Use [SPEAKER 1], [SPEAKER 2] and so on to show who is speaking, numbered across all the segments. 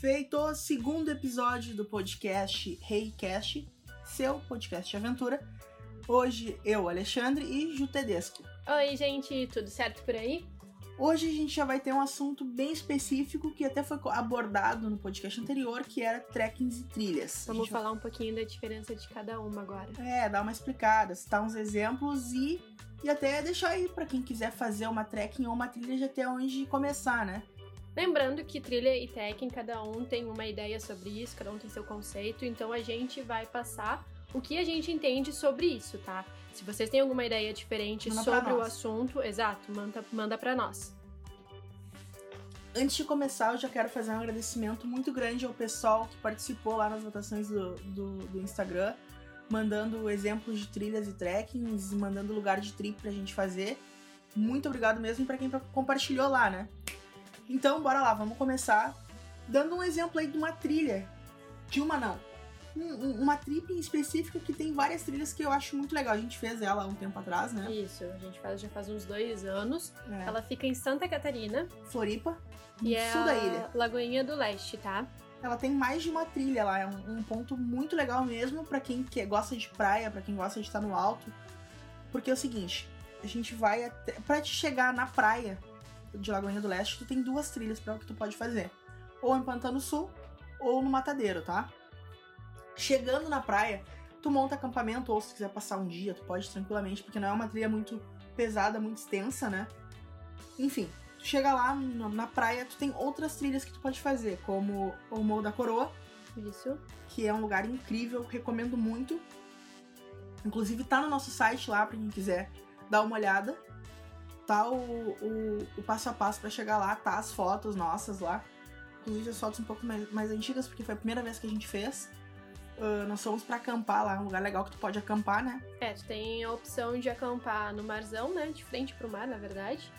[SPEAKER 1] Feito segundo episódio do podcast Reicast, seu podcast de aventura. Hoje eu, Alexandre e Ju Tedesco.
[SPEAKER 2] Oi, gente, tudo certo por aí?
[SPEAKER 1] Hoje a gente já vai ter um assunto bem específico que até foi abordado no podcast anterior, que era trekkings e trilhas.
[SPEAKER 2] Vamos falar um pouquinho da diferença de cada uma agora.
[SPEAKER 1] É, dar uma explicada, citar uns exemplos e, e até deixar aí para quem quiser fazer uma trekking ou uma trilha já ter onde começar, né?
[SPEAKER 2] Lembrando que trilha e trekking, cada um tem uma ideia sobre isso, cada um tem seu conceito, então a gente vai passar o que a gente entende sobre isso, tá? Se vocês têm alguma ideia diferente
[SPEAKER 1] Manda
[SPEAKER 2] sobre o assunto, exato, manda, manda para nós.
[SPEAKER 1] Antes de começar, eu já quero fazer um agradecimento muito grande ao pessoal que participou lá nas votações do, do, do Instagram, mandando exemplos de trilhas e trekkings, mandando lugar de trip pra gente fazer. Muito obrigado mesmo para quem compartilhou lá, né? Então, bora lá, vamos começar dando um exemplo aí de uma trilha. De uma não, um, uma trip em específica que tem várias trilhas que eu acho muito legal. A gente fez ela um tempo atrás, né?
[SPEAKER 2] Isso, a gente faz já faz uns dois anos. É. Ela fica em Santa Catarina.
[SPEAKER 1] Floripa,
[SPEAKER 2] no e sul é da ilha. Lagoinha do Leste, tá?
[SPEAKER 1] Ela tem mais de uma trilha lá, é um, um ponto muito legal mesmo para quem que gosta de praia, para quem gosta de estar no alto. Porque é o seguinte, a gente vai até. Pra te chegar na praia de Lagoinha do Leste, tu tem duas trilhas para o que tu pode fazer. Ou em Pantano Sul, ou no Matadeiro, tá? Chegando na praia, tu monta acampamento, ou se quiser passar um dia, tu pode tranquilamente, porque não é uma trilha muito pesada, muito extensa, né? Enfim, tu chega lá na praia, tu tem outras trilhas que tu pode fazer, como o Morro da Coroa.
[SPEAKER 2] Isso.
[SPEAKER 1] Que é um lugar incrível, recomendo muito. Inclusive tá no nosso site lá, pra quem quiser dar uma olhada. Tá o, o, o passo a passo para chegar lá, tá as fotos nossas lá. Inclusive as fotos um pouco mais, mais antigas, porque foi a primeira vez que a gente fez. Uh, nós fomos para acampar lá, um lugar legal que tu pode acampar, né?
[SPEAKER 2] É, tu tem a opção de acampar no marzão, né? De frente pro mar, na verdade.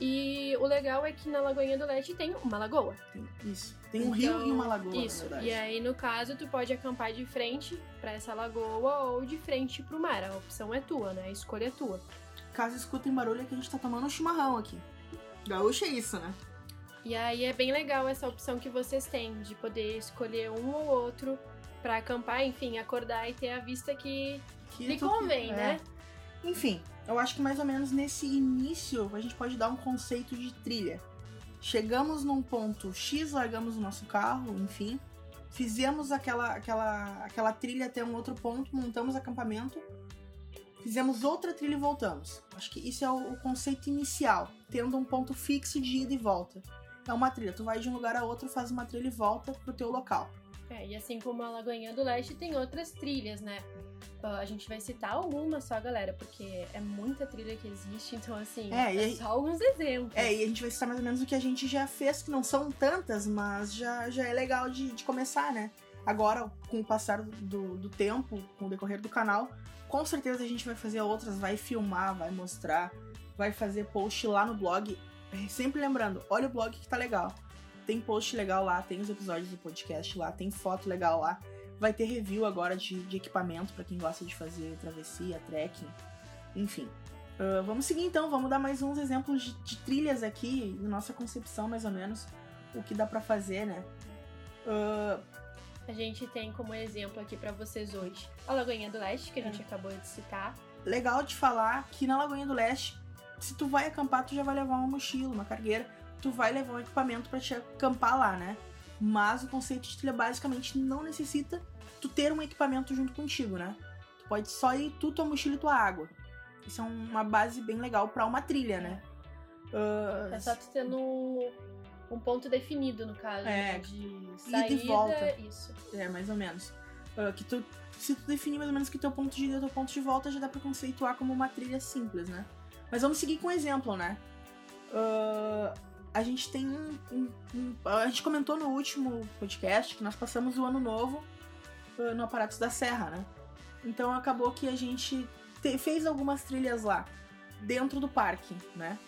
[SPEAKER 2] E o legal é que na Lagoinha do Leste tem uma lagoa.
[SPEAKER 1] Tem, isso. Tem um então, rio e uma lagoa.
[SPEAKER 2] Isso. E aí, no caso, tu pode acampar de frente para essa lagoa ou de frente pro mar. A opção é tua, né? A escolha é tua.
[SPEAKER 1] Caso escutem barulho, é que a gente tá tomando um chimarrão aqui. Gaúcho é isso, né?
[SPEAKER 2] E aí é bem legal essa opção que vocês têm de poder escolher um ou outro para acampar, enfim, acordar e ter a vista que, que lhe convém, que, né?
[SPEAKER 1] É. Enfim, eu acho que mais ou menos nesse início a gente pode dar um conceito de trilha. Chegamos num ponto X, largamos o nosso carro, enfim, fizemos aquela, aquela, aquela trilha até um outro ponto, montamos acampamento, fizemos outra trilha e voltamos. Acho que isso é o, conceito inicial, tendo um ponto fixo de ida e volta. É uma trilha, tu vai de um lugar a outro, faz uma trilha e volta pro teu local.
[SPEAKER 2] É, e assim como a Lagoinha do Leste, tem outras trilhas, né? A gente vai citar algumas só, galera, porque é muita trilha que existe, então assim, é, é só alguns exemplos.
[SPEAKER 1] É, e a gente vai citar mais ou menos o que a gente já fez, que não são tantas, mas já, já é legal de, de começar, né? Agora, com o passar do, do tempo, com o decorrer do canal, com certeza a gente vai fazer outras, vai filmar, vai mostrar, vai fazer post lá no blog. Sempre lembrando, olha o blog que tá legal tem post legal lá, tem os episódios do podcast lá, tem foto legal lá. Vai ter review agora de, de equipamento para quem gosta de fazer travessia, trekking, enfim. Uh, vamos seguir então, vamos dar mais uns exemplos de, de trilhas aqui, na nossa concepção mais ou menos, o que dá para fazer, né?
[SPEAKER 2] Uh, a gente tem como exemplo aqui para vocês hoje a Lagoinha do Leste, que a gente é. acabou de citar.
[SPEAKER 1] Legal de falar que na Lagoinha do Leste, se tu vai acampar, tu já vai levar uma mochila, uma cargueira tu vai levar um equipamento para te acampar lá, né? Mas o conceito de trilha basicamente não necessita tu ter um equipamento junto contigo, né? Tu pode só ir tu, tua mochila e tua água. Isso é uma base bem legal para uma trilha, né?
[SPEAKER 2] Uh... É só tu tendo um ponto definido, no caso,
[SPEAKER 1] é,
[SPEAKER 2] né? de saída,
[SPEAKER 1] e volta.
[SPEAKER 2] isso.
[SPEAKER 1] É, mais ou menos. Uh, que tu, se tu definir mais ou menos que teu ponto de ida e teu ponto de volta, já dá pra conceituar como uma trilha simples, né? Mas vamos seguir com um exemplo, né? Uh, a gente tem um, um, um, A gente comentou no último podcast que nós passamos o ano novo uh, no Aparatos da Serra, né? Então acabou que a gente te, fez algumas trilhas lá, dentro do parque, né?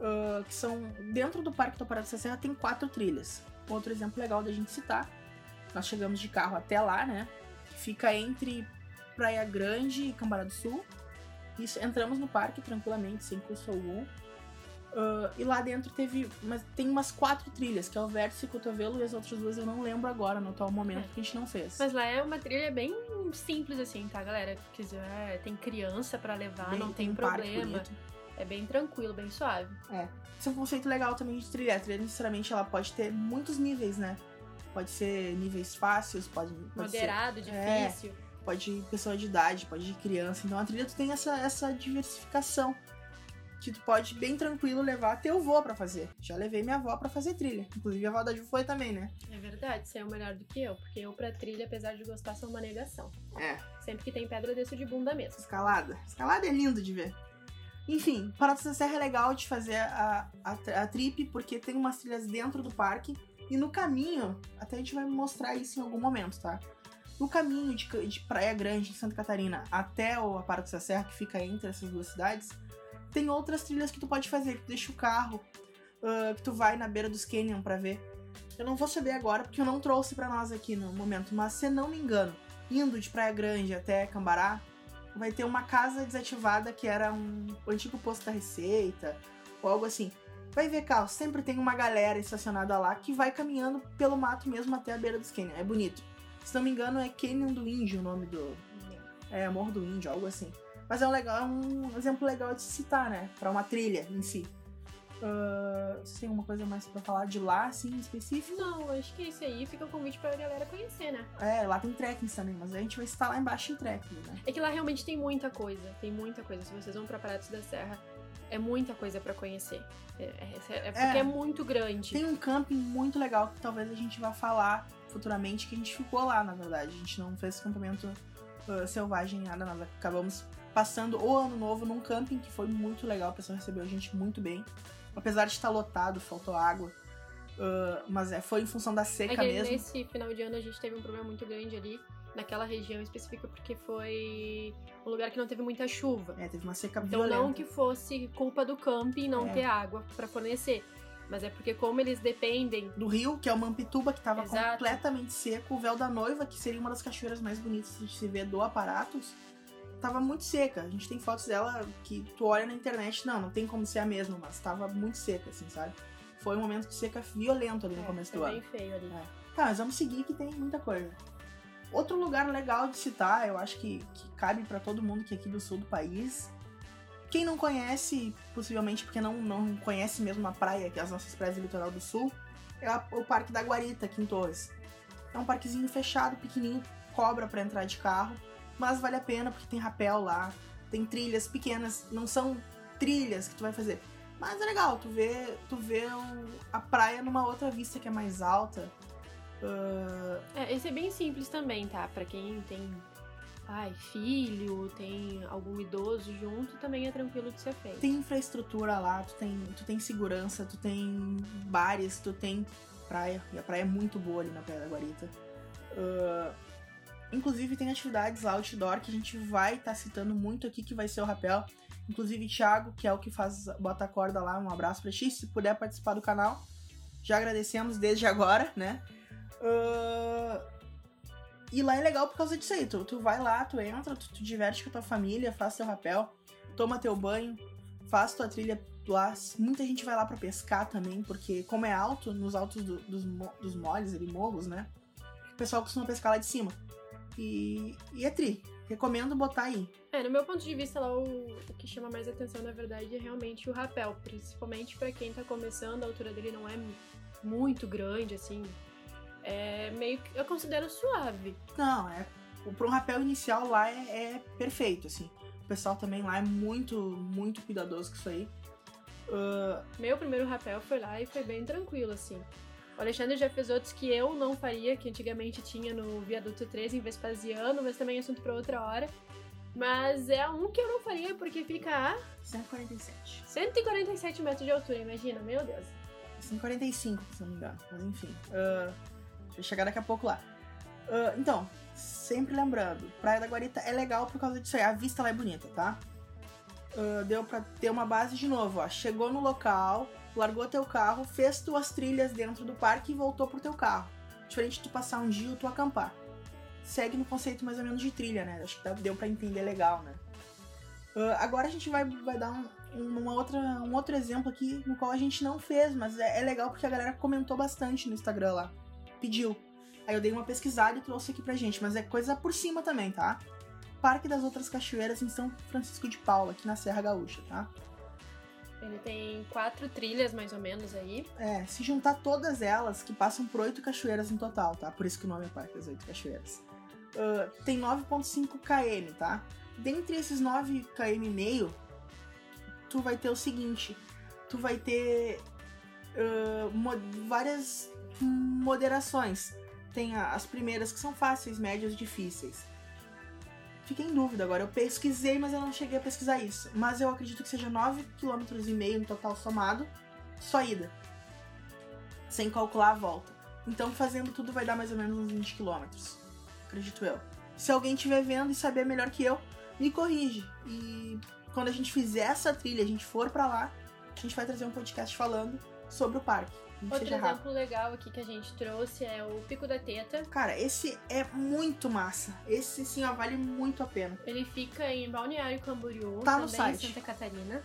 [SPEAKER 1] Uh, que são. Dentro do Parque do Aparatos da Serra tem quatro trilhas. Outro exemplo legal da gente citar. Nós chegamos de carro até lá, né? Fica entre Praia Grande e Cambará do Sul. Isso, entramos no parque tranquilamente, sem custo algum. Uh, e lá dentro teve. Mas tem umas quatro trilhas, que é o vértice, cotovelo e as outras duas eu não lembro agora, no atual momento,
[SPEAKER 2] É.
[SPEAKER 1] que a gente não fez.
[SPEAKER 2] Mas lá é uma trilha bem simples, assim, tá, galera? Quiser, tem criança pra levar,
[SPEAKER 1] Bem-
[SPEAKER 2] não tem,
[SPEAKER 1] um parque
[SPEAKER 2] problema. É bem tranquilo, bem suave.
[SPEAKER 1] Esse é um conceito legal também de trilha. A trilha, necessariamente, ela pode ter muitos níveis, né? Pode ser níveis fáceis, pode, pode ser
[SPEAKER 2] Moderado,
[SPEAKER 1] É.
[SPEAKER 2] difícil.
[SPEAKER 1] pode ir pessoa de idade, pode ir criança. Então a trilha tu tem essa, essa diversificação. Que tu pode bem tranquilo levar teu avô pra fazer. Já levei minha avó pra fazer trilha. Inclusive a avó da Ju foi também, né?
[SPEAKER 2] É verdade, você é o melhor do que eu, porque eu pra trilha, apesar de gostar, sou uma negação.
[SPEAKER 1] É.
[SPEAKER 2] Sempre que tem pedra, eu desço de bunda mesmo.
[SPEAKER 1] Escalada. Escalada é lindo de ver. Enfim, Paradas da Serra é legal de fazer a, a, a trip, porque tem umas trilhas dentro do parque. E no caminho, até a gente vai mostrar isso em algum momento, tá? No caminho de, de Praia Grande, em Santa Catarina, até o Paradas da Serra, que fica entre essas duas cidades, tem outras trilhas que tu pode fazer, que tu deixa o carro, ah, que tu vai na beira dos canyon pra ver. Eu não vou saber agora, porque eu não trouxe pra nós aqui no momento, mas se não me engano, indo de Praia Grande até Cambará, vai ter uma casa desativada que era um antigo posto da Receita, ou algo assim. Vai ver carro, sempre tem uma galera estacionada lá que vai caminhando pelo mato mesmo até a beira dos canyon. É bonito. Se não me engano, é Canyon do Índio o nome do. É, Morro do Índio, algo assim. Mas é um, legal, é um exemplo legal de se citar, né? Pra uma trilha em si. Você tem alguma coisa mais pra falar de lá, assim, em específico?
[SPEAKER 2] Não, acho que é isso aí. Fica o convite pra galera conhecer, né?
[SPEAKER 1] É, lá tem trekkings também, mas a gente vai estar lá embaixo em trekking, né?
[SPEAKER 2] É que lá realmente tem muita coisa. Tem muita coisa. Se vocês vão pra Parados da Serra, é muita coisa pra conhecer. É, é- é porque
[SPEAKER 1] É.
[SPEAKER 2] é. muito grande.
[SPEAKER 1] Tem um camping muito legal que talvez a gente vá falar futuramente, que a gente ficou lá, na verdade. A gente não fez acampamento uh, selvagem, nada, nada. Acabamos passando o ano novo num camping que foi muito legal. O pessoal recebeu a gente muito bem. Apesar de estar lotado, faltou água. uh, mas é, foi em função da
[SPEAKER 2] É
[SPEAKER 1] seca
[SPEAKER 2] que
[SPEAKER 1] mesmo.
[SPEAKER 2] nesse final de ano a gente teve um problema muito grande ali, naquela região específica, porque foi um lugar que não teve muita chuva.
[SPEAKER 1] É, teve uma seca
[SPEAKER 2] Então
[SPEAKER 1] violenta.
[SPEAKER 2] não que fosse culpa do camping não
[SPEAKER 1] É.
[SPEAKER 2] ter água pra fornecer. Mas é porque como eles dependem
[SPEAKER 1] Do rio, que é o Mampituba, que tava
[SPEAKER 2] Exato.
[SPEAKER 1] completamente seco. O Véu da Noiva, que seria uma das cachoeiras mais bonitas de se ver do Aparatos, tava muito seca. A gente tem fotos dela que tu olha na internet, não, não tem como ser a mesma, mas tava muito seca, assim, sabe? Foi um momento de seca violento ali no
[SPEAKER 2] é,
[SPEAKER 1] começo do ano.
[SPEAKER 2] bem feio ali.
[SPEAKER 1] Tá, mas vamos seguir que tem muita coisa. Outro lugar legal de citar, eu acho que, que cabe pra todo mundo que é aqui do sul do país. Quem não conhece, possivelmente porque não, não conhece mesmo a praia, que é as nossas praias do litoral do sul, é o Parque da Guarita, aqui em Torres. É um parquezinho fechado, pequenininho, cobra pra entrar de carro, mas vale a pena porque tem rapel lá, tem trilhas pequenas, não são trilhas que tu vai fazer. Mas é legal, tu vê, tu vê a praia numa outra vista que é mais alta. Ah,
[SPEAKER 2] É, esse é bem simples também, tá? Pra quem tem ai, filho, tem algum idoso junto, também é tranquilo de ser feito.
[SPEAKER 1] tem infraestrutura lá, tu tem, tu tem segurança, tu tem bares, tu tem praia. E a praia é muito boa ali na Praia da Guarita. Ah, inclusive tem atividades lá outdoor que a gente vai estar citando muito aqui, que vai ser o rapel. Inclusive Thiago, que é o que faz bota a corda lá, um abraço pra ti, se puder participar do canal. Já agradecemos desde agora, né? Ah, e lá é legal por causa disso aí. Tu, tu vai lá, tu entra, tu te diverte com a tua família, faz teu rapel, toma teu banho, faz tua trilha lá. Muita gente vai lá pra pescar também, porque como é alto, nos altos do- dos, dos moles ali, morros, né? O pessoal costuma pescar lá de cima. E, e é tri. Recomendo botar aí.
[SPEAKER 2] É, no meu ponto de vista lá, o, o que chama mais atenção, na verdade, é realmente o rapel. Principalmente pra quem tá começando, a altura dele não é muito grande, assim. É meio que. Eu considero suave.
[SPEAKER 1] Não, é. Pra um rapel inicial lá é, é perfeito, assim. O pessoal também lá é muito, muito cuidadoso com isso aí. Ah,
[SPEAKER 2] Meu primeiro rapel foi lá e foi bem tranquilo, assim. O Alexandre já fez outros que eu não faria, que antigamente tinha no Viaduto 13 em Vespasiano, mas também é assunto pra outra hora. Mas é um que eu não faria porque fica a
[SPEAKER 1] 147.
[SPEAKER 2] 147 metros de altura, imagina, meu Deus.
[SPEAKER 1] 145, se não me engano. Mas enfim. ah, deixa eu chegar daqui a pouco lá. Ah, então, sempre lembrando, Praia da Guarita é legal por causa disso aí. A vista lá é bonita, tá? Ah, deu pra ter uma base de novo, ó. Chegou no local, largou teu carro, fez tuas trilhas dentro do parque e voltou pro teu carro. Diferente de tu passar um dia ou tu acampar. Segue no conceito mais ou menos de trilha, né? Acho que deu pra entender legal, né? Uh, agora a gente vai, vai dar um, uma outra, um outro exemplo aqui no qual a gente não fez, mas é, é legal porque a galera comentou bastante no Instagram lá. Pediu. Aí eu dei uma pesquisada e trouxe aqui pra gente, mas é coisa por cima também, tá? Parque das Outras Cachoeiras em São Francisco de Paula, aqui na Serra Gaúcha, tá?
[SPEAKER 2] Ele tem quatro trilhas, mais ou menos, aí.
[SPEAKER 1] É, se juntar todas elas, que passam por oito cachoeiras no total, tá? Por isso que o nome é Parque das Oito Cachoeiras. Uh, tem 9,5 km, tá? Dentre esses 9 km e meio, tu vai ter o seguinte: tu vai ter uh, mo várias moderações. Tem as primeiras que são fáceis, médias, difíceis. Fiquei em dúvida agora. Eu pesquisei, mas eu não cheguei a pesquisar isso. Mas eu acredito que seja 9,5 km no total somado, só ida. Sem calcular a volta. Então, fazendo tudo vai dar mais ou menos uns 20 km. Acredito eu. Se alguém estiver vendo e saber melhor que eu, me corrige. E quando a gente fizer essa trilha, a gente for para lá, a gente vai trazer um podcast falando sobre o parque.
[SPEAKER 2] Outro exemplo legal aqui que a gente trouxe é o Pico da Teta.
[SPEAKER 1] Cara, esse é muito massa. Esse sim, ó, vale muito a pena.
[SPEAKER 2] Ele fica em Balneário Camboriú,
[SPEAKER 1] tá
[SPEAKER 2] também
[SPEAKER 1] no site.
[SPEAKER 2] em Santa Catarina.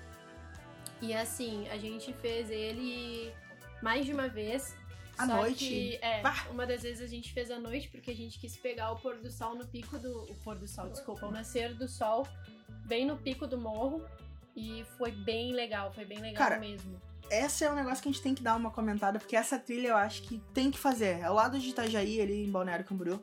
[SPEAKER 2] E assim, a gente fez ele mais de uma vez.
[SPEAKER 1] À noite?
[SPEAKER 2] Que, é, bah. uma das vezes a gente fez à noite porque a gente quis pegar o pôr do sol no pico do. O pôr do sol, desculpa, o nascer do sol bem no pico do morro. E foi bem legal, foi bem legal
[SPEAKER 1] Cara,
[SPEAKER 2] mesmo
[SPEAKER 1] esse é um negócio que a gente tem que dar uma comentada, porque essa trilha eu acho que tem que fazer. Ao lado de Itajaí, ali em Balneário Camboriú,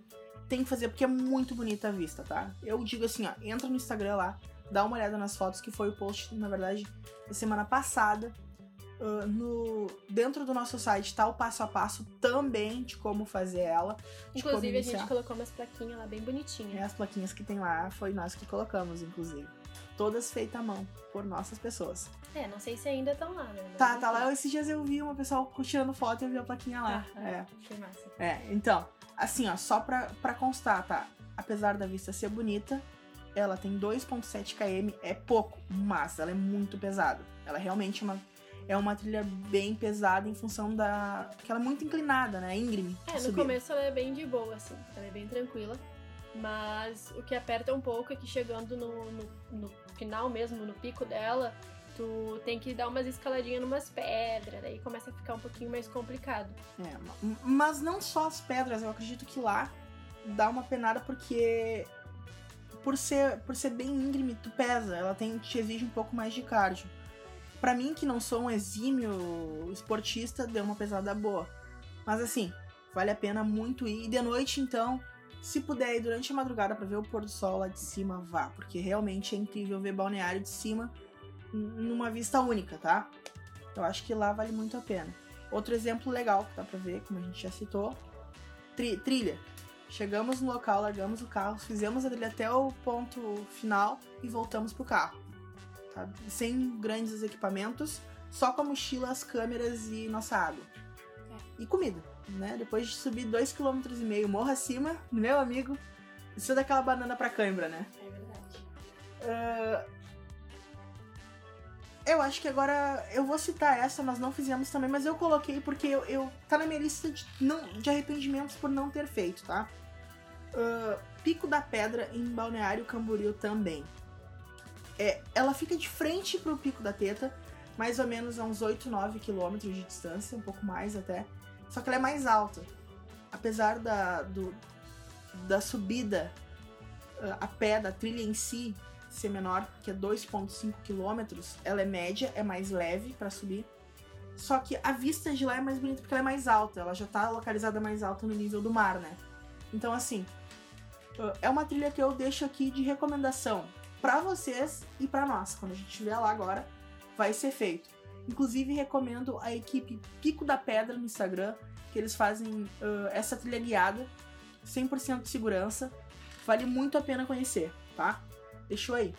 [SPEAKER 1] tem que fazer porque é muito bonita a vista, tá? Eu digo assim, ó, entra no Instagram lá, dá uma olhada nas fotos, que foi o post, na verdade, da semana passada. Uh, no, dentro do nosso site tá o passo a passo também de como fazer ela.
[SPEAKER 2] Inclusive, a gente colocou umas plaquinhas lá bem bonitinhas.
[SPEAKER 1] É, as plaquinhas que tem lá foi nós que colocamos, inclusive. Todas feitas à mão, por nossas pessoas.
[SPEAKER 2] É, não sei se ainda estão lá, né?
[SPEAKER 1] Tá, tá lá. Esses dias eu vi uma pessoa tirando foto e eu vi a plaquinha lá.
[SPEAKER 2] Ah, é. Achei massa.
[SPEAKER 1] É, então, assim, ó, só pra, pra constar, tá? Apesar da vista ser bonita, ela tem 2.7 km, é pouco, mas ela é muito pesada. Ela é realmente uma é uma trilha bem pesada em função da. que ela é muito inclinada, né? Íngreme.
[SPEAKER 2] É, no começo ela é bem de boa, assim. Ela é bem tranquila. Mas o que aperta um pouco é que chegando no, no, no final mesmo, no pico dela, tu tem que dar umas escaladinhas numas pedras, daí começa a ficar um pouquinho mais complicado.
[SPEAKER 1] É, mas não só as pedras, eu acredito que lá dá uma penada porque por ser, por ser bem íngreme, tu pesa, ela tem, te exige um pouco mais de cardio. Para mim, que não sou um exímio esportista, deu uma pesada boa. Mas assim, vale a pena muito ir. E de noite, então, se puder ir durante a madrugada para ver o pôr do sol lá de cima, vá, porque realmente é incrível ver balneário de cima numa vista única, tá? Eu acho que lá vale muito a pena. Outro exemplo legal que dá pra ver, como a gente já citou, tri trilha. Chegamos no local, largamos o carro, fizemos a trilha até o ponto final e voltamos pro carro. Tá? Sem grandes equipamentos, só com a mochila, as câmeras e nossa água. É. E comida, né? Depois de subir 2,5 km morro acima, meu amigo, isso é daquela banana pra cãibra,
[SPEAKER 2] né? É verdade.
[SPEAKER 1] Uh, eu acho que agora eu vou citar essa, nós não fizemos também, mas eu coloquei porque eu, eu tá na minha lista de, não, de arrependimentos por não ter feito, tá? Uh, Pico da Pedra em Balneário Camboriú também. É, ela fica de frente pro Pico da Teta, mais ou menos a uns 8, 9 quilômetros de distância, um pouco mais até. Só que ela é mais alta. Apesar da, do, da subida uh, a pé, da trilha em si, ser menor, que é 2,5 km, ela é média, é mais leve para subir. Só que a vista de lá é mais bonita porque ela é mais alta, ela já tá localizada mais alta no nível do mar, né? Então, assim, é uma trilha que eu deixo aqui de recomendação para vocês e para nós. Quando a gente estiver lá agora, vai ser feito. Inclusive, recomendo a equipe Pico da Pedra no Instagram, que eles fazem uh, essa trilha guiada, 100% de segurança. Vale muito a pena conhecer, tá? Deixou aí.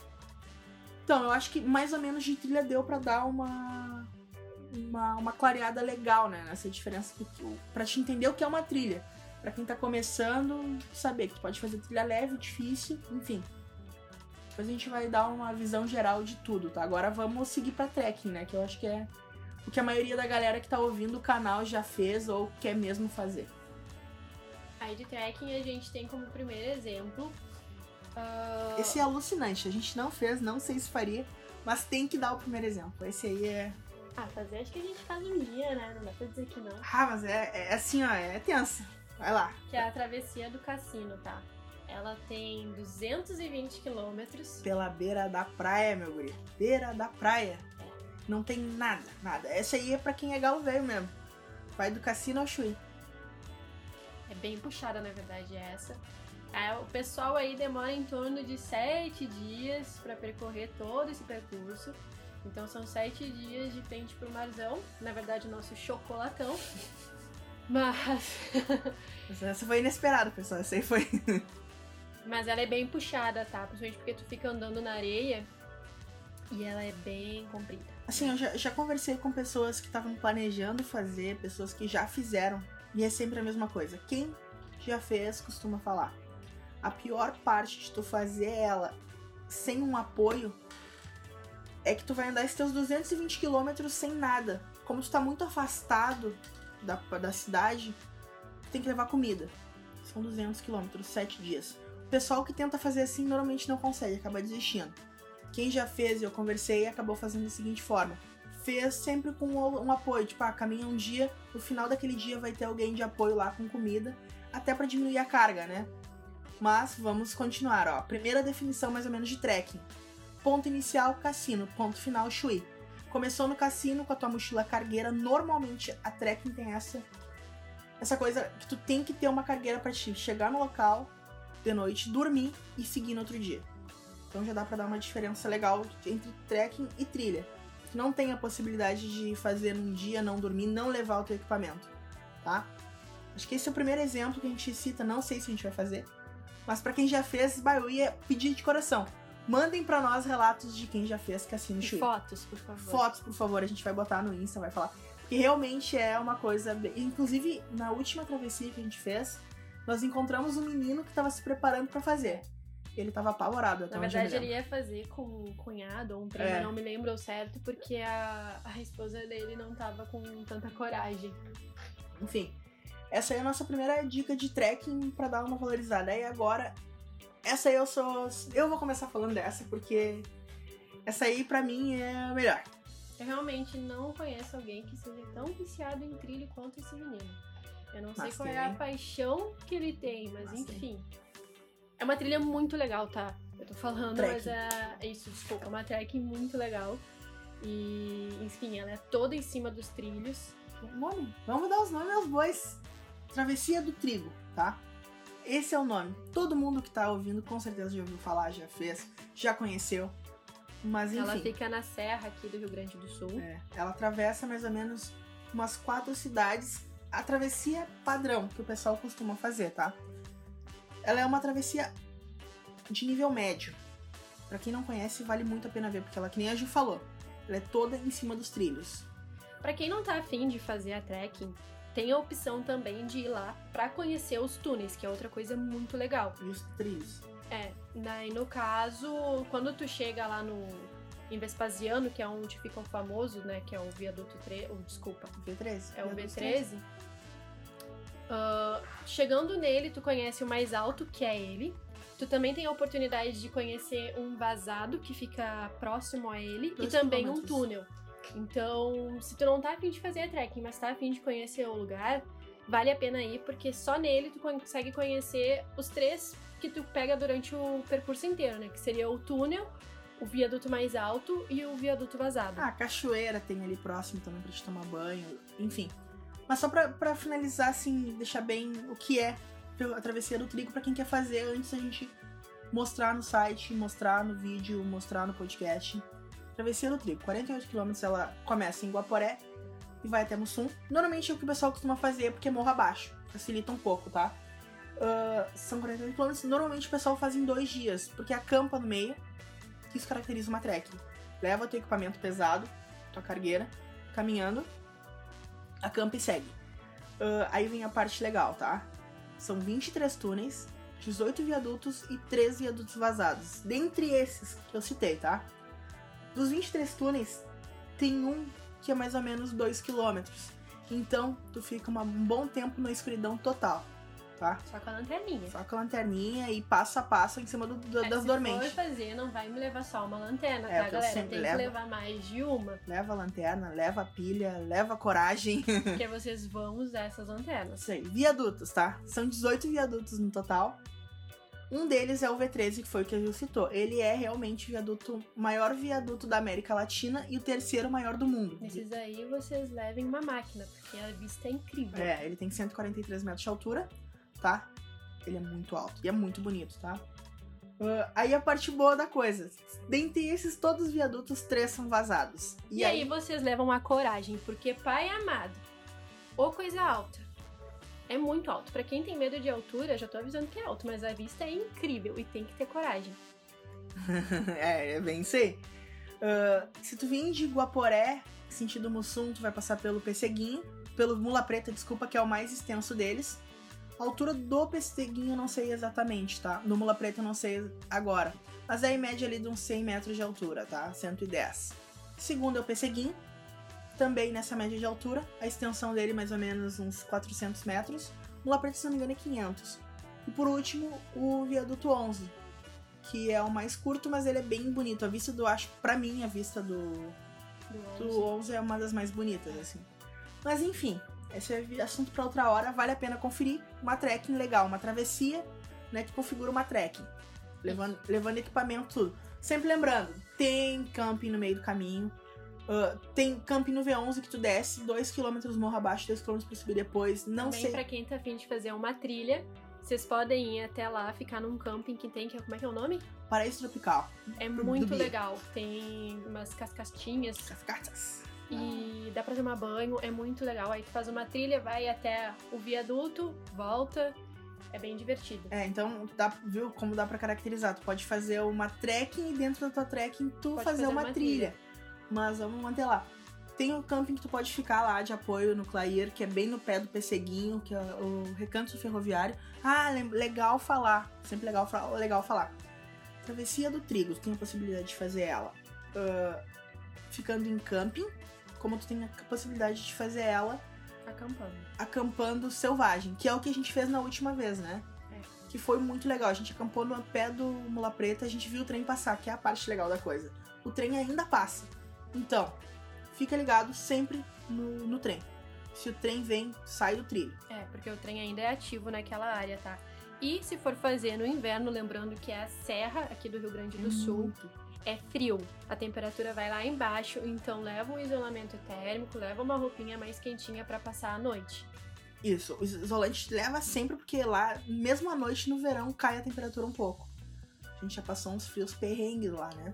[SPEAKER 1] Então, eu acho que mais ou menos de trilha deu para dar uma, uma, uma clareada legal, né? Nessa diferença. para te entender o que é uma trilha. para quem tá começando, saber que tu pode fazer trilha leve, difícil, enfim. Depois a gente vai dar uma visão geral de tudo, tá? Agora vamos seguir pra trekking, né? Que eu acho que é o que a maioria da galera que tá ouvindo o canal já fez ou quer mesmo fazer.
[SPEAKER 2] Aí de trekking a gente tem como primeiro exemplo Uh,
[SPEAKER 1] Esse é alucinante. A gente não fez, não sei se faria, mas tem que dar o primeiro exemplo. Esse aí é.
[SPEAKER 2] Ah, fazer acho que a gente faz um dia, né? Não dá pra dizer que não.
[SPEAKER 1] Ah, mas é, é assim, ó, é tensa. Vai lá.
[SPEAKER 2] Que é a travessia do cassino, tá? Ela tem 220 quilômetros.
[SPEAKER 1] Pela beira da praia, meu guri. Beira da praia. Não tem nada, nada. Essa aí é pra quem é galo velho mesmo. Vai do cassino ao Chuí.
[SPEAKER 2] É bem puxada, na verdade, essa. É, o pessoal aí demora em torno de sete dias para percorrer todo esse percurso. Então são sete dias de frente pro marzão. Na verdade, o nosso chocolatão. Mas.
[SPEAKER 1] Essa foi inesperada, pessoal. Essa aí foi.
[SPEAKER 2] Mas ela é bem puxada, tá? Principalmente porque tu fica andando na areia e ela é bem comprida.
[SPEAKER 1] Assim, eu já, já conversei com pessoas que estavam planejando fazer, pessoas que já fizeram. E é sempre a mesma coisa. Quem já fez costuma falar. A pior parte de tu fazer ela sem um apoio é que tu vai andar esses teus 220 quilômetros sem nada. Como tu tá muito afastado da, da cidade, tu tem que levar comida. São 200 quilômetros, 7 dias. Pessoal que tenta fazer assim normalmente não consegue, acaba desistindo. Quem já fez, eu conversei, acabou fazendo da seguinte forma. Fez sempre com um apoio, tipo, ah, caminha um dia, no final daquele dia vai ter alguém de apoio lá com comida, até para diminuir a carga, né? Mas vamos continuar, ó. Primeira definição mais ou menos de trekking. Ponto inicial, cassino. Ponto final, Chuí. Começou no cassino com a tua mochila cargueira. Normalmente a trekking tem essa essa coisa que tu tem que ter uma cargueira para chegar no local de noite, dormir e seguir no outro dia. Então já dá para dar uma diferença legal entre trekking e trilha. Tu não tem a possibilidade de fazer num dia, não dormir, não levar o teu equipamento, tá? Acho que esse é o primeiro exemplo que a gente cita, não sei se a gente vai fazer, mas para quem já fez, bah, eu ia pedir de coração. Mandem para nós relatos de quem já fez Cassino Chuí.
[SPEAKER 2] Fotos, por favor.
[SPEAKER 1] Fotos, por favor, a gente vai botar no Insta, vai falar. Que realmente é uma coisa. Inclusive, na última travessia que a gente fez, nós encontramos um menino que estava se preparando para fazer. Ele estava apavorado. Até
[SPEAKER 2] Na verdade, ele ia fazer com um cunhado ou um primo,
[SPEAKER 1] É.
[SPEAKER 2] não me lembro ao certo, porque a, a esposa dele não tava com tanta coragem.
[SPEAKER 1] Enfim, essa aí é a nossa primeira dica de trekking para dar uma valorizada. E agora, essa aí eu sou. Eu vou começar falando dessa, porque essa aí pra mim é a melhor.
[SPEAKER 2] Eu realmente não conheço alguém que seja tão viciado em trilho quanto esse menino. Eu não sei
[SPEAKER 1] Mas
[SPEAKER 2] qual
[SPEAKER 1] tem.
[SPEAKER 2] é a paixão que ele tem, mas,
[SPEAKER 1] Mas tem.
[SPEAKER 2] enfim. É uma trilha muito legal, tá? Eu tô falando,
[SPEAKER 1] Trekking.
[SPEAKER 2] mas é. é Isso, desculpa, é uma trekking muito legal. E, enfim, ela é toda em cima dos trilhos.
[SPEAKER 1] Nome? Vamos dar os nomes aos bois. Travessia do Trigo, tá? Esse é o nome. Todo mundo que tá ouvindo com certeza já ouviu falar, já fez, já conheceu. Mas enfim.
[SPEAKER 2] Ela fica na serra aqui do Rio Grande do Sul.
[SPEAKER 1] É, ela atravessa mais ou menos umas quatro cidades. A travessia padrão que o pessoal costuma fazer, tá? Ela é uma travessia de nível médio. Pra quem não conhece, vale muito a pena ver, porque ela, que nem a Ju falou, ela é toda em cima dos trilhos.
[SPEAKER 2] Pra quem não tá afim de fazer a trekking, tem a opção também de ir lá pra conhecer os túneis, que é outra coisa muito legal.
[SPEAKER 1] E os trilhos.
[SPEAKER 2] É, e no caso, quando tu chega lá no em Vespasiano, que é onde fica o famoso, né, que é o viaduto 3, ou desculpa,
[SPEAKER 1] V13?
[SPEAKER 2] é o
[SPEAKER 1] Viaduto
[SPEAKER 2] V13. ah, chegando nele, tu conhece o mais alto, que é ele. Tu também tem a oportunidade de conhecer um vazado que fica próximo a ele
[SPEAKER 1] Dois
[SPEAKER 2] e também um túnel. Então, se tu não tá afim de fazer a trekking, mas tá afim de conhecer o lugar, vale a pena ir, porque só nele tu consegue conhecer os três que tu pega durante o percurso inteiro, né? Que seria o túnel, o viaduto mais alto e o viaduto vazado.
[SPEAKER 1] Ah, cachoeira tem ali próximo também pra te tomar banho, enfim. Mas só pra, finalizar, assim, deixar bem o que é a travessia do trigo pra quem quer fazer antes da gente mostrar no site, mostrar no vídeo, mostrar no podcast. Travessia do trigo, 48 km, ela começa em Guaporé e vai até Mussum. Normalmente é o que o pessoal costuma fazer porque é morro abaixo, facilita um pouco, tá? Ah, são 48 km, normalmente o pessoal faz em dois dias, porque acampa no meio, que isso caracteriza uma trekking. Leva teu equipamento pesado, tua cargueira, caminhando, acampa e segue. Ah, aí vem a parte legal, tá? São 23 túneis, 18 viadutos e 3 viadutos vazados. Dentre esses que eu citei, tá? Dos 23 túneis, tem um que é mais ou menos 2 km. Então, tu fica um bom tempo na escuridão total. Tá?
[SPEAKER 2] Só com a lanterninha.
[SPEAKER 1] Só com a lanterninha e passo a passo em cima do, do-
[SPEAKER 2] É,
[SPEAKER 1] das
[SPEAKER 2] se
[SPEAKER 1] dormentes.
[SPEAKER 2] for fazer, não vai me levar só uma lanterna,
[SPEAKER 1] É,
[SPEAKER 2] tá, galera? Tem
[SPEAKER 1] levo.
[SPEAKER 2] que levar mais de uma,
[SPEAKER 1] Leva a lanterna, leva a pilha, leva a coragem.
[SPEAKER 2] porque vocês vão usar essas lanternas.
[SPEAKER 1] Aí. Viadutos, tá? São 18 viadutos no total. Um deles é o V13, que foi o que a Gil citou. Ele é realmente o viaduto, maior viaduto da América Latina e o terceiro maior do mundo.
[SPEAKER 2] Nesses aí vocês levem uma máquina, porque a vista é incrível.
[SPEAKER 1] É, ele tem 143 metros de altura, tá? Ele é muito alto e é muito bonito, tá? Ah, aí a parte boa da coisa. Dentre esses todos os viadutos, três são vazados.
[SPEAKER 2] E, aí vocês levam a coragem, porque pai amado, ou coisa alta. É muito alto. Pra quem tem medo de altura, já tô avisando que é alto, mas a vista é incrível e tem que ter coragem.
[SPEAKER 1] é, é bem sei. Ah, se tu vir de Guaporé, sentido Mussum, tu vai passar pelo Pesseguinho, pelo Mula Preta, desculpa, que é o mais extenso deles. A altura do Pesseguinho eu não sei exatamente, tá? No Mula Preta eu não sei agora. Mas é em média ali de uns 100 metros de altura, tá? 110. Segundo é o Pesseguinho, também nessa média de altura. A extensão dele mais ou menos uns 400 metros. Mula Preta, se não me engano, é 500. E por último, o Viaduto 11, que é o mais curto, mas ele é bem bonito. A vista do, acho, pra mim, a vista do,
[SPEAKER 2] Do
[SPEAKER 1] do 11 é uma das mais bonitas, assim. Mas enfim, esse é assunto pra outra hora, vale a pena conferir. Uma trekking legal, uma travessia, né, que configura uma trekking. Levando, levando equipamento, tudo. Sempre lembrando, tem camping no meio do caminho. ah, tem camping no V11 que tu desce 2km morro abaixo, 2km pra subir depois. Não
[SPEAKER 2] Também
[SPEAKER 1] sei.
[SPEAKER 2] pra quem tá afim de fazer uma trilha, vocês podem ir até lá, ficar num camping que tem, que é- como é que é o nome?
[SPEAKER 1] Paraíso tropical.
[SPEAKER 2] É muito legal. Tem umas cascatinhas
[SPEAKER 1] Cascatas.
[SPEAKER 2] E dá pra tomar banho, é muito legal. Aí tu faz uma trilha, vai até o viaduto, volta, é bem divertido.
[SPEAKER 1] É, então dá, viu como dá pra caracterizar? Tu pode fazer uma trekking e dentro da tua trekking tu
[SPEAKER 2] Pode
[SPEAKER 1] fazer,
[SPEAKER 2] fazer
[SPEAKER 1] uma,
[SPEAKER 2] uma
[SPEAKER 1] trilha. Mas vamos manter lá. Tem o camping que tu pode ficar lá de apoio no Clair, que é bem no pé do Pesseguinho, que é o recanto ferroviário. Ah, legal falar. Sempre legal, legal falar. Travessia do Trigo, tu tem a possibilidade de fazer ela ah, ficando em camping, como tu tem a possibilidade de fazer ela
[SPEAKER 2] Acampando.
[SPEAKER 1] acampando selvagem, que é o que a gente fez na última vez, né?
[SPEAKER 2] É.
[SPEAKER 1] Que foi muito legal. A gente acampou no pé do Mula Preta, a gente viu o trem passar, que é a parte legal da coisa. O trem ainda passa. Então, fica ligado sempre no, no trem. Se o trem vem, sai do trilho.
[SPEAKER 2] É, porque o trem ainda é ativo naquela área, tá? E se for fazer no inverno, lembrando que é a serra aqui do Rio Grande do Sul,
[SPEAKER 1] Muito.
[SPEAKER 2] É frio. A temperatura vai lá embaixo, então leva um isolamento térmico, leva uma roupinha mais quentinha pra passar a noite.
[SPEAKER 1] Isso, o isolante leva sempre, porque lá, mesmo à noite, no verão, cai a temperatura um pouco. A gente já passou uns frios perrengues lá, né?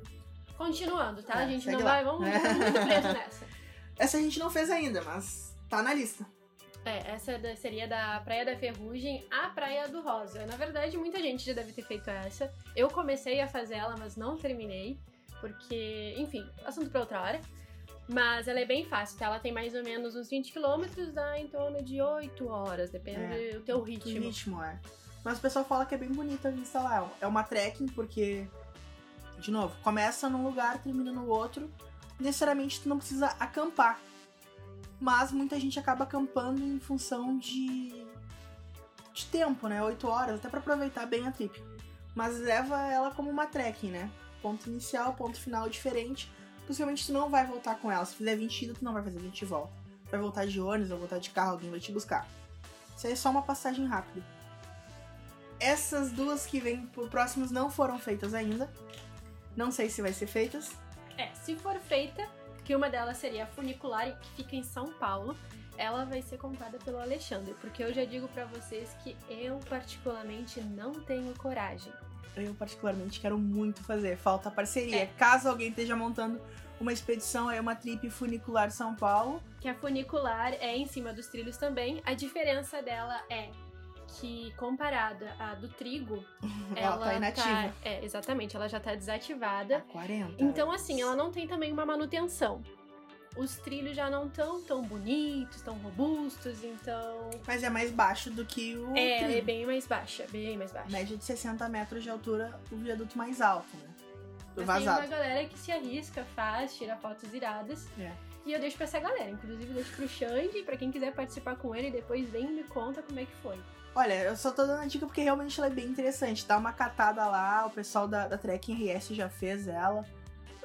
[SPEAKER 2] Continuando, tá?
[SPEAKER 1] É,
[SPEAKER 2] a gente não
[SPEAKER 1] lá.
[SPEAKER 2] vai, vamos muito preso nessa.
[SPEAKER 1] Essa a gente não fez ainda, mas tá na lista.
[SPEAKER 2] É, essa seria da Praia da Ferrugem à Praia do Rosa. Na verdade, muita gente já deve ter feito essa. Eu comecei a fazer ela, mas não terminei, porque, enfim, assunto pra outra hora. Mas ela é bem fácil, tá? Ela tem mais ou menos uns 20 quilômetros, dá em torno de 8 horas, depende do teu
[SPEAKER 1] Que
[SPEAKER 2] ritmo.
[SPEAKER 1] ritmo é. Mas o pessoal fala que é bem bonita a vista lá. É uma trekking, porque, de novo, começa num lugar, termina no outro. Necessariamente tu não precisa acampar. Mas muita gente acaba acampando em função de. de tempo, né? 8 horas, até pra aproveitar bem a trip. Mas leva ela como uma trekking, né? Ponto inicial, ponto final diferente. Possivelmente tu não vai voltar com ela. Se fizer 20 ida, tu não vai fazer 20 de volta. Vai voltar de ônibus ou voltar de carro, alguém vai te buscar. Isso aí é só uma passagem rápida. Essas duas que vêm por próximos não foram feitas ainda. Não sei se vai ser feitas.
[SPEAKER 2] É, se for feita, que uma delas seria a funicular, que fica em São Paulo, ela vai ser contada pelo Alexandre, porque eu já digo pra vocês que eu particularmente não tenho coragem.
[SPEAKER 1] Eu particularmente quero muito fazer. Falta parceria.
[SPEAKER 2] É.
[SPEAKER 1] Caso alguém esteja montando uma expedição, é uma trip funicular São Paulo.
[SPEAKER 2] Que a funicular é em cima dos trilhos também. A diferença dela é que comparada à do trigo,
[SPEAKER 1] Ela, tá inativa.
[SPEAKER 2] é, exatamente, ela já tá desativada.
[SPEAKER 1] Há 40.
[SPEAKER 2] Então, assim, ela não tem também uma manutenção. Os trilhos já não tão tão bonitos, tão robustos, então.
[SPEAKER 1] Mas é mais baixo do que o
[SPEAKER 2] É, ela é bem mais baixa, bem mais baixa.
[SPEAKER 1] Média de 60 metros de altura, o viaduto mais alto, né? Do
[SPEAKER 2] Mas tem uma galera que se arrisca, faz, tira fotos iradas.
[SPEAKER 1] É.
[SPEAKER 2] E eu deixo pra essa galera. Inclusive, deixo pro Xande, pra quem quiser participar com ele, depois vem e me conta como é que foi.
[SPEAKER 1] Olha, eu só tô dando a dica porque realmente ela é bem interessante. Dá uma catada lá, o pessoal da, da Trek RS já fez ela.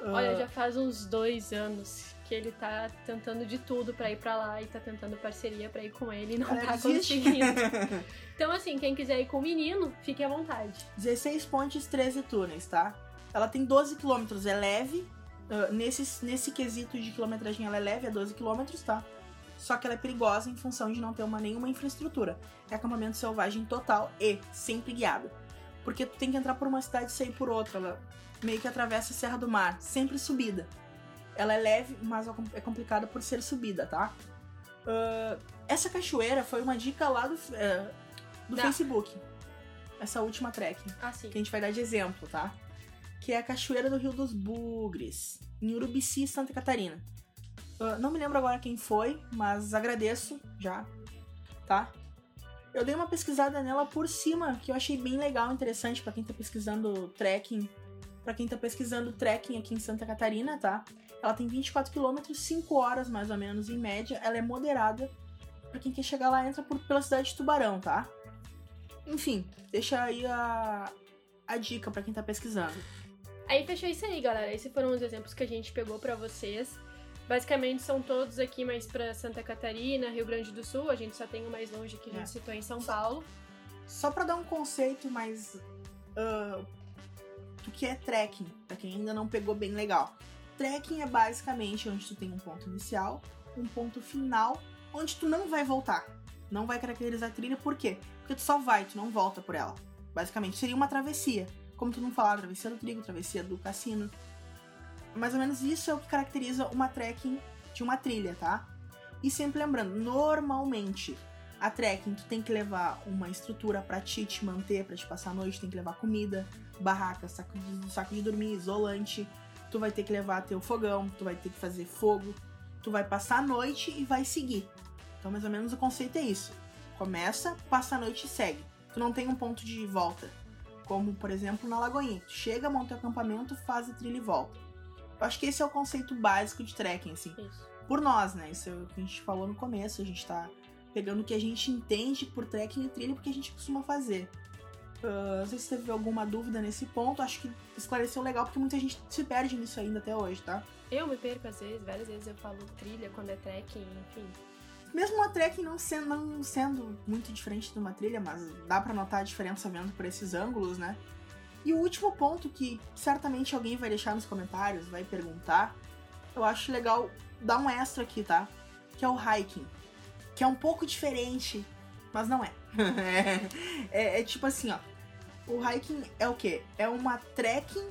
[SPEAKER 2] Olha, já faz uns dois anos que ele tá tentando de tudo pra ir pra lá e tá tentando parceria pra ir com ele e não
[SPEAKER 1] Ela
[SPEAKER 2] tá
[SPEAKER 1] desiste.
[SPEAKER 2] conseguindo. Então, assim, quem quiser ir com o menino, fique à vontade.
[SPEAKER 1] 16 pontes, 13 túneis, tá? Ela tem 12 km, é leve. Uh, nesse, nesse quesito de quilometragem, ela é leve, é 12 km, tá? Só que ela é perigosa em função de não ter uma, nenhuma infraestrutura. É acampamento selvagem total e sempre guiado. Porque tu tem que entrar por uma cidade e sair por outra. Ela meio que atravessa a Serra do Mar, sempre subida. Ela é leve, mas é complicada por ser subida, tá? Uh, essa cachoeira foi uma dica lá do, uh, do. Facebook. Essa última trek
[SPEAKER 2] Ah,
[SPEAKER 1] que a gente vai dar de exemplo, tá? Que é a Cachoeira do Rio dos Bugres, em Urubici, Santa Catarina. Não me lembro agora quem foi, mas agradeço já, tá? Eu dei uma pesquisada nela por cima, que eu achei bem legal, interessante pra quem tá pesquisando trekking, Pra quem tá pesquisando trekking aqui em Santa Catarina, tá? Ela tem 24 km, 5 horas mais ou menos em média. Ela é moderada. Pra quem quer chegar lá, entra por, pela cidade de Tubarão, tá? Enfim, deixa aí a, a dica pra quem tá pesquisando.
[SPEAKER 2] Aí fechou isso aí, galera. Esses foram os exemplos que a gente pegou pra vocês. Basicamente são todos aqui mais pra Santa Catarina, Rio Grande do Sul. A gente só tem o mais longe que a gente
[SPEAKER 1] É.
[SPEAKER 2] citou em São Paulo.
[SPEAKER 1] Só pra dar um conceito mais ah, do que é trekking, pra quem ainda não pegou bem legal. Trekking é basicamente onde tu tem um ponto inicial, um ponto final, onde tu não vai voltar. Não vai caracterizar a trilha, por quê? Porque tu só vai, tu não volta por ela. Basicamente, seria uma travessia. Como tu não falar, travessia do trigo, travessia do cassino. Mais ou menos isso é o que caracteriza uma trekking de uma trilha, tá? E sempre lembrando, normalmente a trekking tu tem que levar uma estrutura pra ti te manter, pra te passar a noite, tem que levar comida, barraca, saco de, saco de dormir, isolante. Tu vai ter que levar teu fogão, tu vai ter que fazer fogo, tu vai passar a noite e vai seguir. Então, mais ou menos o conceito é isso. Começa, passa a noite e segue. Tu não tem um ponto de volta. Como, por exemplo, na Lagoinha. Tu chega, monta o acampamento, faz a trilha e volta. Acho que esse é o conceito básico de trekking, assim
[SPEAKER 2] Isso.
[SPEAKER 1] por nós, né? Isso é o que a gente falou no começo, a gente tá pegando o que a gente entende por trekking e trilha porque a gente costuma fazer. Ah, não sei se teve alguma dúvida nesse ponto, acho que esclareceu legal porque muita gente se perde nisso ainda até hoje, tá?
[SPEAKER 2] Eu me perco às vezes, várias vezes eu falo trilha quando é trekking, enfim.
[SPEAKER 1] Mesmo uma trekking não sendo, não sendo muito diferente de uma trilha, mas dá pra notar a diferença vendo por esses ângulos, né? E o último ponto que certamente alguém vai deixar nos comentários, vai perguntar, eu acho legal dar um extra aqui, tá? Que é o hiking. Que é um pouco diferente, mas não é. é, é tipo assim, ó. O hiking é o quê? É uma trekking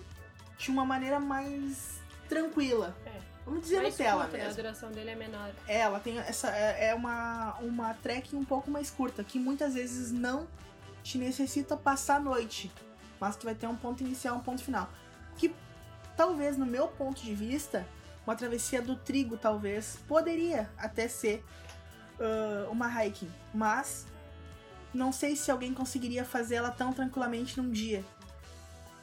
[SPEAKER 1] de uma maneira mais tranquila.
[SPEAKER 2] É.
[SPEAKER 1] Vamos dizer
[SPEAKER 2] Mais
[SPEAKER 1] Nutella
[SPEAKER 2] curta, né?
[SPEAKER 1] mesmo.
[SPEAKER 2] A duração dele é menor.
[SPEAKER 1] É, ela tem essa. É é uma, uma trek um pouco mais curta, que muitas vezes não te necessita passar a noite. Mas que vai ter um ponto inicial um ponto final. Que talvez, no meu ponto de vista, uma travessia do trigo, talvez, poderia até ser ah, uma hiking. Mas não sei se alguém conseguiria fazer ela tão tranquilamente num dia.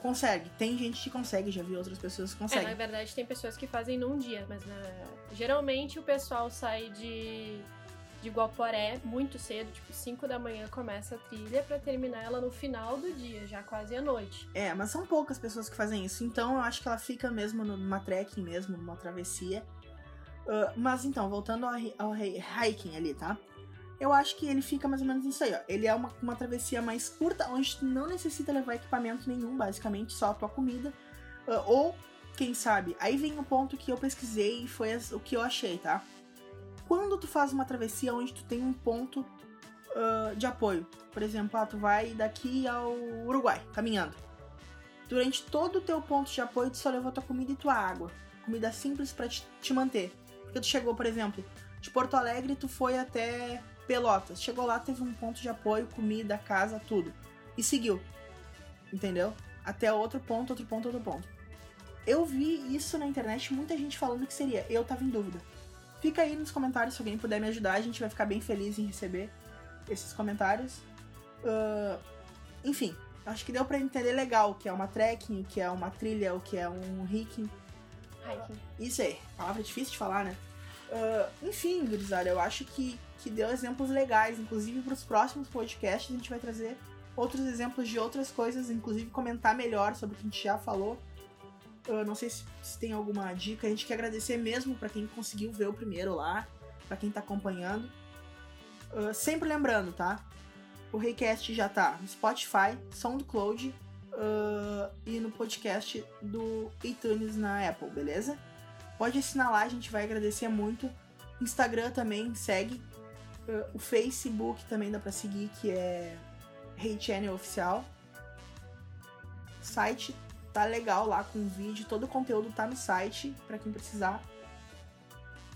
[SPEAKER 1] Consegue, tem gente que consegue, já vi outras pessoas que
[SPEAKER 2] É,
[SPEAKER 1] conseguem.
[SPEAKER 2] na verdade tem pessoas que fazem num dia, mas geralmente o pessoal sai de, de Guaporé muito cedo, tipo 5 da manhã começa a trilha pra terminar ela no final do dia, já quase à noite.
[SPEAKER 1] É, mas são poucas pessoas que fazem isso. Então eu acho que ela fica mesmo numa trekking mesmo, numa travessia. Ah, mas então, voltando ao, ao hi- hiking ali, tá? Eu acho que ele fica mais ou menos nisso aí, ó. Ele é uma, uma travessia mais curta, onde tu não necessita levar equipamento nenhum, basicamente, só a tua comida. Ah, ou, quem sabe, aí vem o ponto que eu pesquisei e foi as- o que eu achei, tá? Quando tu faz uma travessia onde tu tem um ponto ah, de apoio, por exemplo, ah, tu vai daqui ao Uruguai, caminhando. Durante todo o teu ponto de apoio, tu só levou tua comida e tua água. Comida simples pra te, te manter. Porque tu chegou, por exemplo, de Porto Alegre, tu foi até Pelotas. Chegou lá, teve um ponto de apoio, comida, casa, tudo. E seguiu. Entendeu? Até outro ponto, outro ponto, outro ponto. Eu vi isso na internet, muita gente falando que seria. Eu tava em dúvida. Fica aí nos comentários se alguém puder me ajudar, a gente vai ficar bem feliz em receber esses comentários. Ah, enfim, acho que deu pra entender legal o que é uma trekking, o que é uma trilha, o que é um hiking.
[SPEAKER 2] Hiking.
[SPEAKER 1] Isso aí, palavra difícil de falar, né? Ah, enfim, gurizada, eu acho que que deu exemplos legais. Inclusive, para os próximos podcasts, a gente vai trazer outros exemplos de outras coisas, inclusive comentar melhor sobre o que a gente já falou. Eu não sei se, se tem alguma dica. A gente quer agradecer mesmo para quem conseguiu ver o primeiro lá, para quem tá acompanhando. Uh, sempre lembrando, tá? O Reicast já tá no Spotify, SoundCloud uh, e no podcast do iTunes na Apple, beleza? Pode assinar lá, a gente vai agradecer muito. Instagram também segue. Uh, o Facebook também dá pra seguir, que é Hey Channel Oficial. Site tá legal lá com vídeo, todo o conteúdo tá no site, para quem precisar.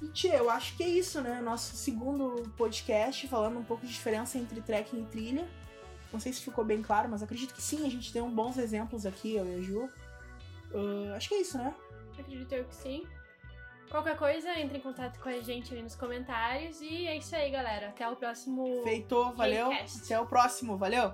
[SPEAKER 1] E tia, eu acho que é isso, né? Nosso segundo podcast, falando um pouco de diferença entre trekking e trilha. Não sei se ficou bem claro, mas acredito que sim, a gente tem bons exemplos aqui, eu e a Ju. Uh, acho que é isso, né?
[SPEAKER 2] Acredito eu que sim. Qualquer coisa, entre em contato com a gente aí nos comentários. E é isso aí, galera. Até o próximo.
[SPEAKER 1] Feito, valeu. Até o próximo, valeu!